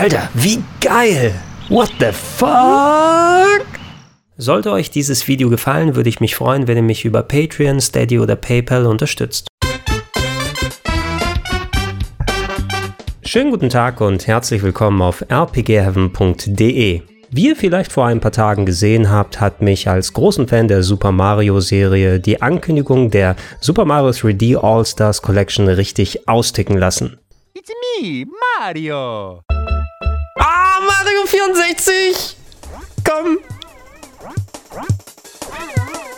Alter, wie geil! What the fuck? Sollte euch dieses Video gefallen, würde ich mich freuen, wenn ihr mich über Patreon, Steady oder PayPal unterstützt. Schönen guten Tag und herzlich willkommen auf rpgheaven.de. Wie ihr vielleicht vor ein paar Tagen gesehen habt, hat mich als großen Fan der Super Mario Serie die Ankündigung der Super Mario 3D All-Stars Collection richtig austicken lassen. It's me, Mario. Mario 64! Komm!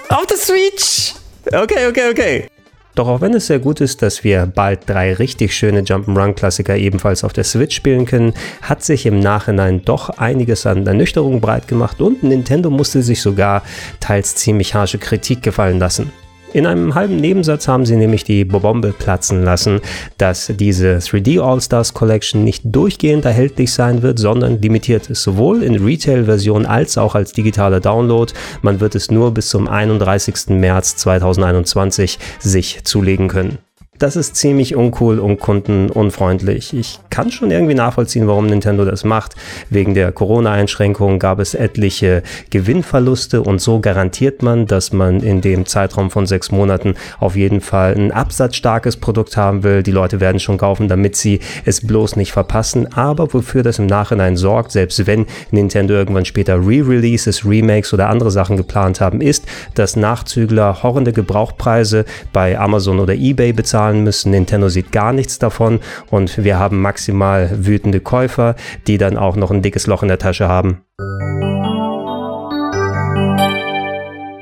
Auf der Switch! Okay, okay, okay. Doch auch wenn es sehr gut ist, dass wir bald drei richtig schöne Jump'n'Run-Klassiker ebenfalls auf der Switch spielen können, hat sich im Nachhinein doch einiges an Ernüchterung breit gemacht und Nintendo musste sich sogar teils ziemlich harsche Kritik gefallen lassen. In einem halben Nebensatz haben sie nämlich die Bombe platzen lassen, dass diese 3D All-Stars Collection nicht durchgehend erhältlich sein wird, sondern limitiert ist, sowohl in Retail-Version als auch als digitaler Download. Man wird es nur bis zum 31. März 2021 sich zulegen können das ist ziemlich uncool und kundenunfreundlich. Ich kann schon irgendwie nachvollziehen, warum Nintendo das macht. Wegen der Corona-Einschränkungen gab es etliche Gewinnverluste und so garantiert man, dass man in dem Zeitraum von sechs Monaten auf jeden Fall ein absatzstarkes Produkt haben will. Die Leute werden schon kaufen, damit sie es bloß nicht verpassen. Aber wofür das im Nachhinein sorgt, selbst wenn Nintendo irgendwann später Re-Releases, Remakes oder andere Sachen geplant haben, ist, dass Nachzügler horrende Gebrauchpreise bei Amazon oder eBay bezahlen zahlen müssen. Nintendo sieht gar nichts davon und wir haben maximal wütende Käufer, die dann auch noch ein dickes Loch in der Tasche haben.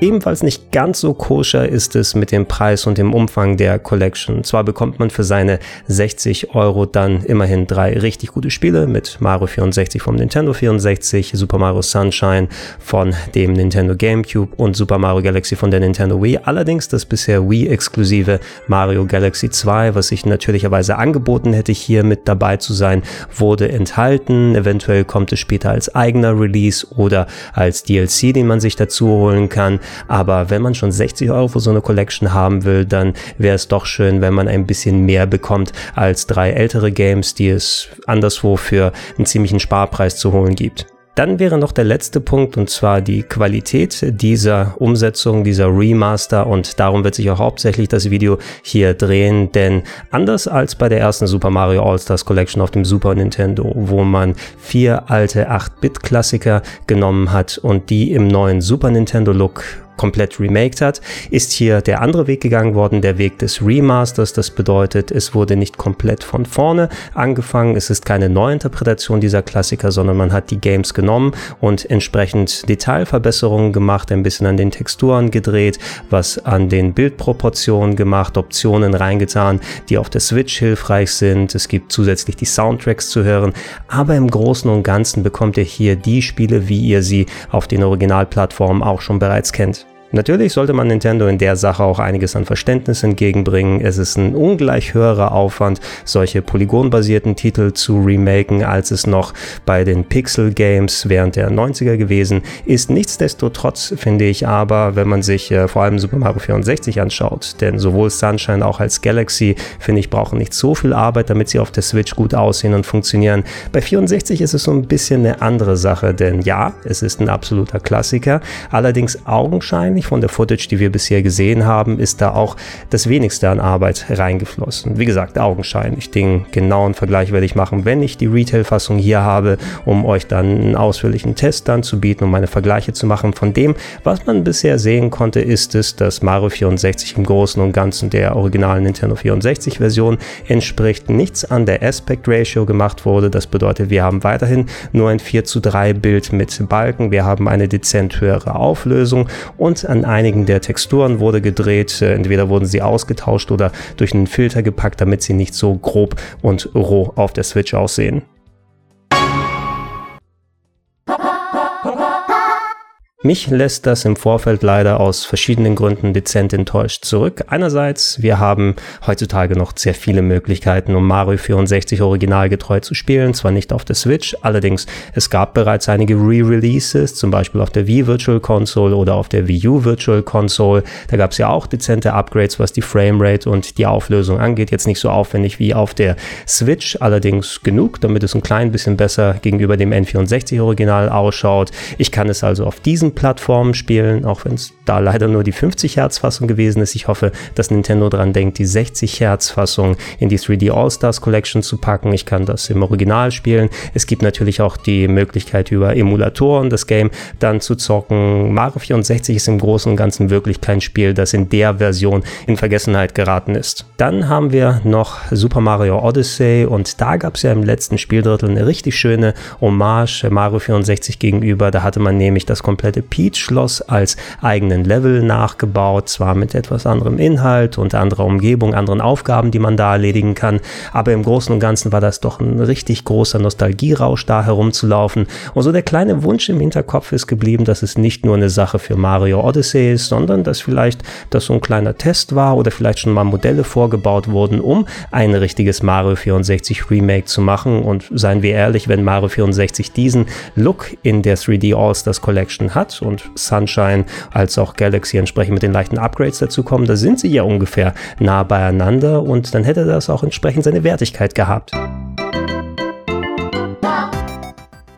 Ebenfalls nicht ganz so koscher ist es mit dem Preis und dem Umfang der Collection. Zwar bekommt man für seine 60 Euro dann immerhin drei richtig gute Spiele mit Mario 64 vom Nintendo 64, Super Mario Sunshine von dem Nintendo GameCube und Super Mario Galaxy von der Nintendo Wii. Allerdings das bisher Wii-exklusive Mario Galaxy 2, was ich natürlicherweise angeboten hätte, hier mit dabei zu sein, wurde enthalten. Eventuell kommt es später als eigener Release oder als DLC, den man sich dazu holen kann. Aber wenn man schon 60 Euro für so eine Collection haben will, dann wäre es doch schön, wenn man ein bisschen mehr bekommt als drei ältere Games, die es anderswo für einen ziemlichen Sparpreis zu holen gibt. Dann wäre noch der letzte Punkt und zwar die Qualität dieser Umsetzung, dieser Remaster. Und darum wird sich auch hauptsächlich das Video hier drehen, denn anders als bei der ersten Super Mario All-Stars Collection auf dem Super Nintendo, wo man vier alte 8-Bit-Klassiker genommen hat und die im neuen Super Nintendo Look komplett remaked hat, ist hier der andere Weg gegangen worden, der Weg des Remasters. Das bedeutet, es wurde nicht komplett von vorne angefangen. Es ist keine Neuinterpretation dieser Klassiker, sondern man hat die Games genommen und entsprechend Detailverbesserungen gemacht, ein bisschen an den Texturen gedreht, was an den Bildproportionen gemacht, Optionen reingetan, die auf der Switch hilfreich sind. Es gibt zusätzlich die Soundtracks zu hören, aber im Großen und Ganzen bekommt ihr hier die Spiele, wie ihr sie auf den Originalplattformen auch schon bereits kennt. Natürlich sollte man Nintendo in der Sache auch einiges an Verständnis entgegenbringen. Es ist ein ungleich höherer Aufwand, solche polygonbasierten Titel zu remaken, als es noch bei den Pixel Games während der 90er gewesen ist. Nichtsdestotrotz finde ich aber, wenn man sich äh, vor allem Super Mario 64 anschaut, denn sowohl Sunshine auch als Galaxy, finde ich, brauchen nicht so viel Arbeit, damit sie auf der Switch gut aussehen und funktionieren. Bei 64 ist es so ein bisschen eine andere Sache, denn ja, es ist ein absoluter Klassiker, allerdings augenscheinlich wahrscheinlich von der Footage, die wir bisher gesehen haben, ist da auch das wenigste an Arbeit reingeflossen. Wie gesagt, augenscheinlich. Den genauen Vergleich werde ich machen, wenn ich die Retail-Fassung hier habe, um euch dann einen ausführlichen Test dann zu bieten, um meine Vergleiche zu machen. Von dem, was man bisher sehen konnte, ist es, dass Mario 64 im Großen und Ganzen der originalen Nintendo 64 Version entspricht. Nichts an der Aspect Ratio gemacht wurde. Das bedeutet, wir haben weiterhin nur ein 4 zu 3 Bild mit Balken. Wir haben eine dezent höhere Auflösung und an einigen der Texturen wurde gedreht. Äh, entweder wurden sie ausgetauscht oder durch einen Filter gepackt, damit sie nicht so grob und roh auf der Switch aussehen. Mich lässt das im Vorfeld leider aus verschiedenen Gründen dezent enttäuscht zurück. Einerseits, wir haben heutzutage noch sehr viele Möglichkeiten, um Mario 64 originalgetreu zu spielen, zwar nicht auf der Switch, allerdings es gab bereits einige Re-Releases, zum Beispiel auf der Wii Virtual Console oder auf der Wii U Virtual Console. Da gab es ja auch dezente Upgrades, was die Framerate und die Auflösung angeht. Jetzt nicht so aufwendig wie auf der Switch, allerdings genug, damit es ein klein bisschen besser gegenüber dem N64 Original ausschaut. Ich kann es also auf diesen Plattformen spielen, auch wenn es da leider nur die 50 Hertz Fassung gewesen ist. Ich hoffe, dass Nintendo dran denkt, die 60 Hertz Fassung in die 3D All-Stars Collection zu packen. Ich kann das im Original spielen. Es gibt natürlich auch die Möglichkeit über Emulatoren das Game dann zu zocken. Mario 64 ist im Großen und Ganzen wirklich kein Spiel, das in der Version in Vergessenheit geraten ist. Dann haben wir noch Super Mario Odyssey und da gab es ja im letzten Spieldrittel eine richtig schöne Hommage Mario 64 gegenüber. Da hatte man nämlich das komplette sogenannte Peach-Schloss als eigenen Level nachgebaut, zwar mit etwas anderem Inhalt und anderer Umgebung, anderen Aufgaben, die man da erledigen kann, aber im Großen und Ganzen war das doch ein richtig großer Nostalgierausch, da herumzulaufen. Und so der kleine Wunsch im Hinterkopf ist geblieben, dass es nicht nur eine Sache für Mario Odyssey ist, sondern dass vielleicht das so ein kleiner Test war oder vielleicht schon mal Modelle vorgebaut wurden, um ein richtiges Mario 64 Remake zu machen. Und seien wir ehrlich, wenn Mario 64 diesen Look in der 3D All-Stars Collection hat, und Sunshine als auch Galaxy entsprechend mit den leichten Upgrades dazu kommen, da sind sie ja ungefähr nah beieinander und dann hätte das auch entsprechend seine Wertigkeit gehabt.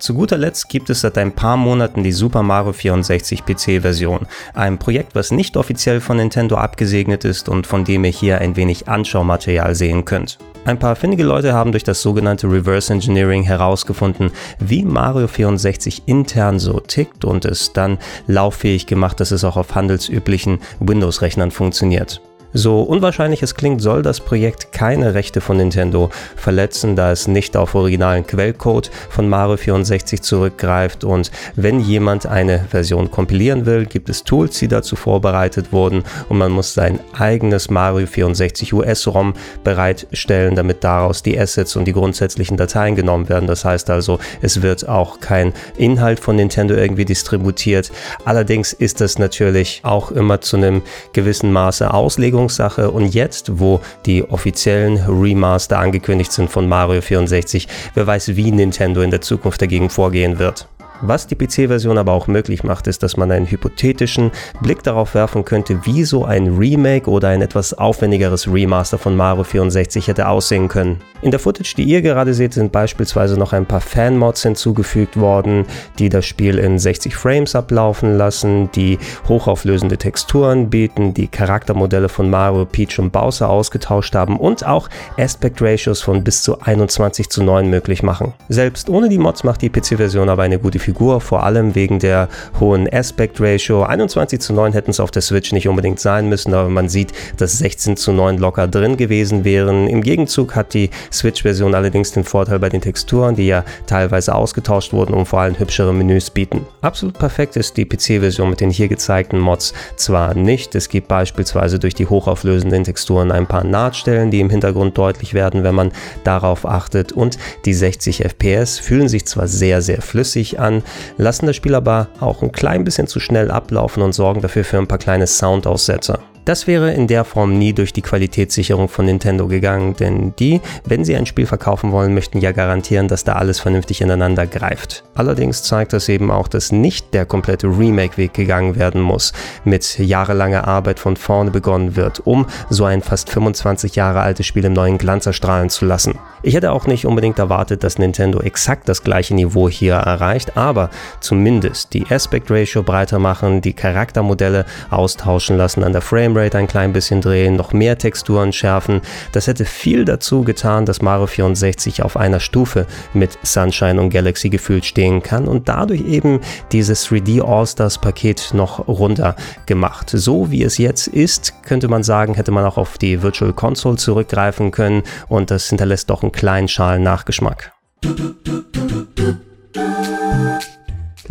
Zu guter Letzt gibt es seit ein paar Monaten die Super Mario 64 PC-Version, ein Projekt, was nicht offiziell von Nintendo abgesegnet ist und von dem ihr hier ein wenig Anschaumaterial sehen könnt. Ein paar findige Leute haben durch das sogenannte Reverse Engineering herausgefunden, wie Mario 64 intern so tickt und es dann lauffähig gemacht, dass es auch auf handelsüblichen Windows-Rechnern funktioniert. So unwahrscheinlich es klingt, soll das Projekt keine Rechte von Nintendo verletzen, da es nicht auf originalen Quellcode von Mario 64 zurückgreift und wenn jemand eine Version kompilieren will, gibt es Tools, die dazu vorbereitet wurden und man muss sein eigenes Mario 64 US-ROM bereitstellen, damit daraus die Assets und die grundsätzlichen Dateien genommen werden. Das heißt also, es wird auch kein Inhalt von Nintendo irgendwie distributiert. Allerdings ist das natürlich auch immer zu einem gewissen Maße Auslegung Auslegungssache und jetzt, wo die offiziellen Remaster angekündigt sind von Mario 64, wer weiß, wie Nintendo in der Zukunft dagegen vorgehen wird. Was die PC-Version aber auch möglich macht, ist, dass man einen hypothetischen Blick darauf werfen könnte, wie so ein Remake oder ein etwas aufwendigeres Remaster von Mario 64 hätte aussehen können. In der Footage, die ihr gerade seht, sind beispielsweise noch ein paar Fan-Mods hinzugefügt worden, die das Spiel in 60 Frames ablaufen lassen, die hochauflösende Texturen bieten, die Charaktermodelle von Mario, Peach und Bowser ausgetauscht haben und auch Aspect Ratios von bis zu 21 zu 9 möglich machen. Selbst ohne die Mods macht die PC-Version aber eine gute Figur, vor allem wegen der hohen Aspect Ratio. 21 zu 9 hätten es auf der Switch nicht unbedingt sein müssen, aber man sieht, dass 16 zu 9 locker drin gewesen wären. Im Gegenzug hat die Switch-Version allerdings den Vorteil bei den Texturen, die ja teilweise ausgetauscht wurden und vor allem hübschere Menüs bieten. Absolut perfekt ist die PC-Version mit den hier gezeigten Mods zwar nicht. Es gibt beispielsweise durch die hochauflösenden Texturen ein paar Nahtstellen, die im Hintergrund deutlich werden, wenn man darauf achtet. Und die 60 FPS fühlen sich zwar sehr, sehr flüssig an, an, lassen das Spiel aber auch ein klein bisschen zu schnell ablaufen und sorgen dafür für ein paar kleine Soundaussetzer. Das wäre in der Form nie durch die Qualitätssicherung von Nintendo gegangen, denn die, wenn sie ein Spiel verkaufen wollen, möchten ja garantieren, dass da alles vernünftig ineinander greift. Allerdings zeigt das eben auch, dass nicht der komplette Remake-Weg gegangen werden muss, mit jahrelanger Arbeit von vorne begonnen wird, um so ein fast 25 Jahre altes Spiel im neuen Glanz erstrahlen zu lassen. Ich hätte auch nicht unbedingt erwartet, dass Nintendo exakt das gleiche Niveau hier erreicht, aber zumindest die Aspect Ratio breiter machen, die Charaktermodelle austauschen lassen an der Frame Framerate ein klein bisschen drehen, noch mehr Texturen schärfen. Das hätte viel dazu getan, dass Mario 64 auf einer Stufe mit Sunshine und Galaxy gefühlt stehen kann und dadurch eben dieses 3D All-Stars Paket noch runter gemacht. So wie es jetzt ist, könnte man sagen, hätte man auch auf die Virtual Console zurückgreifen können und das hinterlässt doch einen kleinen Schalen Nachgeschmack.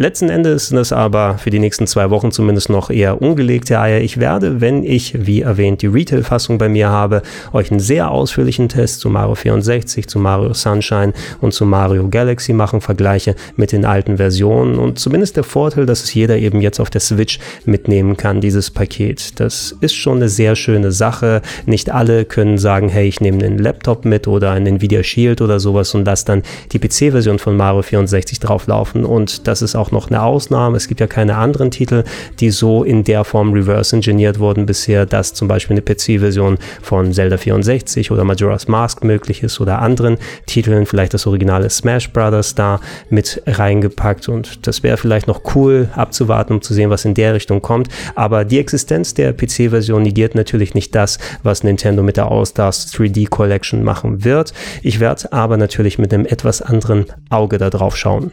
Letzten Endes sind es aber für die nächsten zwei Wochen zumindest noch eher ungelegte Eier. Ich werde, wenn ich, wie erwähnt, die Retail-Fassung bei mir habe, euch einen sehr ausführlichen Test zu Mario 64, zu Mario Sunshine und zu Mario Galaxy machen, vergleiche mit den alten Versionen und zumindest der Vorteil, dass es jeder eben jetzt auf der Switch mitnehmen kann, dieses Paket. Das ist schon eine sehr schöne Sache. Nicht alle können sagen, hey, ich nehme einen Laptop mit oder einen Nvidia Shield oder sowas und lasse dann die PC-Version von Mario 64 drauflaufen und das ist auch auch noch eine Ausnahme. Es gibt ja keine anderen Titel, die so in der Form reverse engineert wurden bisher, dass zum Beispiel eine PC-Version von Zelda 64 oder Majora's Mask möglich ist oder anderen Titeln, vielleicht das originale Smash Brothers da mit reingepackt und das wäre vielleicht noch cool abzuwarten, um zu sehen, was in der Richtung kommt. Aber die Existenz der PC-Version negiert natürlich nicht das, was Nintendo mit der All-Stars 3D Collection machen wird. Ich werde aber natürlich mit einem etwas anderen Auge da drauf schauen.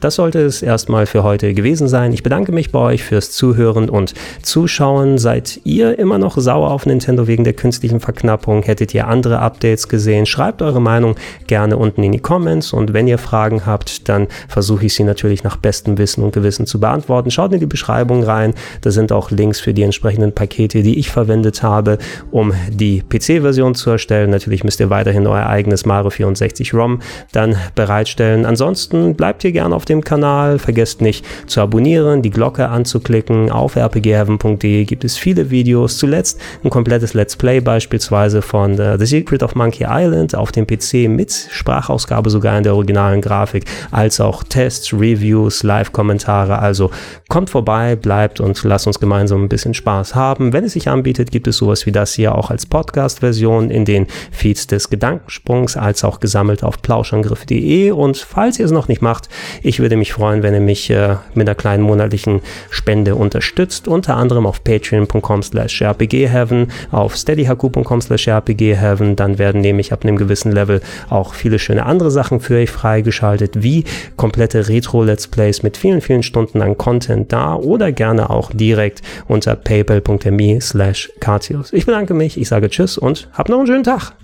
Das sollte es erstmal für heute gewesen sein. Ich bedanke mich bei euch fürs Zuhören und Zuschauen. Seid ihr immer noch sauer auf Nintendo wegen der künstlichen Verknappung? Hättet ihr andere Updates gesehen? Schreibt eure Meinung gerne unten in die Comments und wenn ihr Fragen habt, dann versuche ich sie natürlich nach bestem Wissen und Gewissen zu beantworten. Schaut in die Beschreibung rein. Da sind auch Links für die entsprechenden Pakete, die ich verwendet habe, um die PC-Version zu erstellen. Natürlich müsst ihr weiterhin euer eigenes Mario 64 ROM dann bereitstellen. Ansonsten bleibt ihr gerne auf dem Kanal. Vergesst nicht zu abonnieren, die Glocke anzuklicken. Auf rpgheaven.de gibt es viele Videos. Zuletzt ein komplettes Let's Play beispielsweise von uh, The Secret of Monkey Island auf dem PC mit Sprachausgabe sogar in der originalen Grafik, als auch Tests, Reviews, Live-Kommentare. Also kommt vorbei, bleibt und lasst uns gemeinsam ein bisschen Spaß haben. Wenn es sich anbietet, gibt es sowas wie das hier auch als Podcast-Version in den Feeds des Gedankensprungs, als auch gesammelt auf plauschangriff.de. Und falls ihr es noch nicht macht, ich ich würde mich freuen, wenn ihr mich äh, mit einer kleinen monatlichen Spende unterstützt, unter anderem auf patreon.com slash rpgheaven, auf steadyhaku.com slash rpgheaven, dann werden nämlich ab einem gewissen Level auch viele schöne andere Sachen für euch freigeschaltet, wie komplette Retro-Let's Plays mit vielen, vielen Stunden an Content da oder gerne auch direkt unter paypal.me slash Ich bedanke mich, ich sage Tschüss und habt noch einen schönen Tag.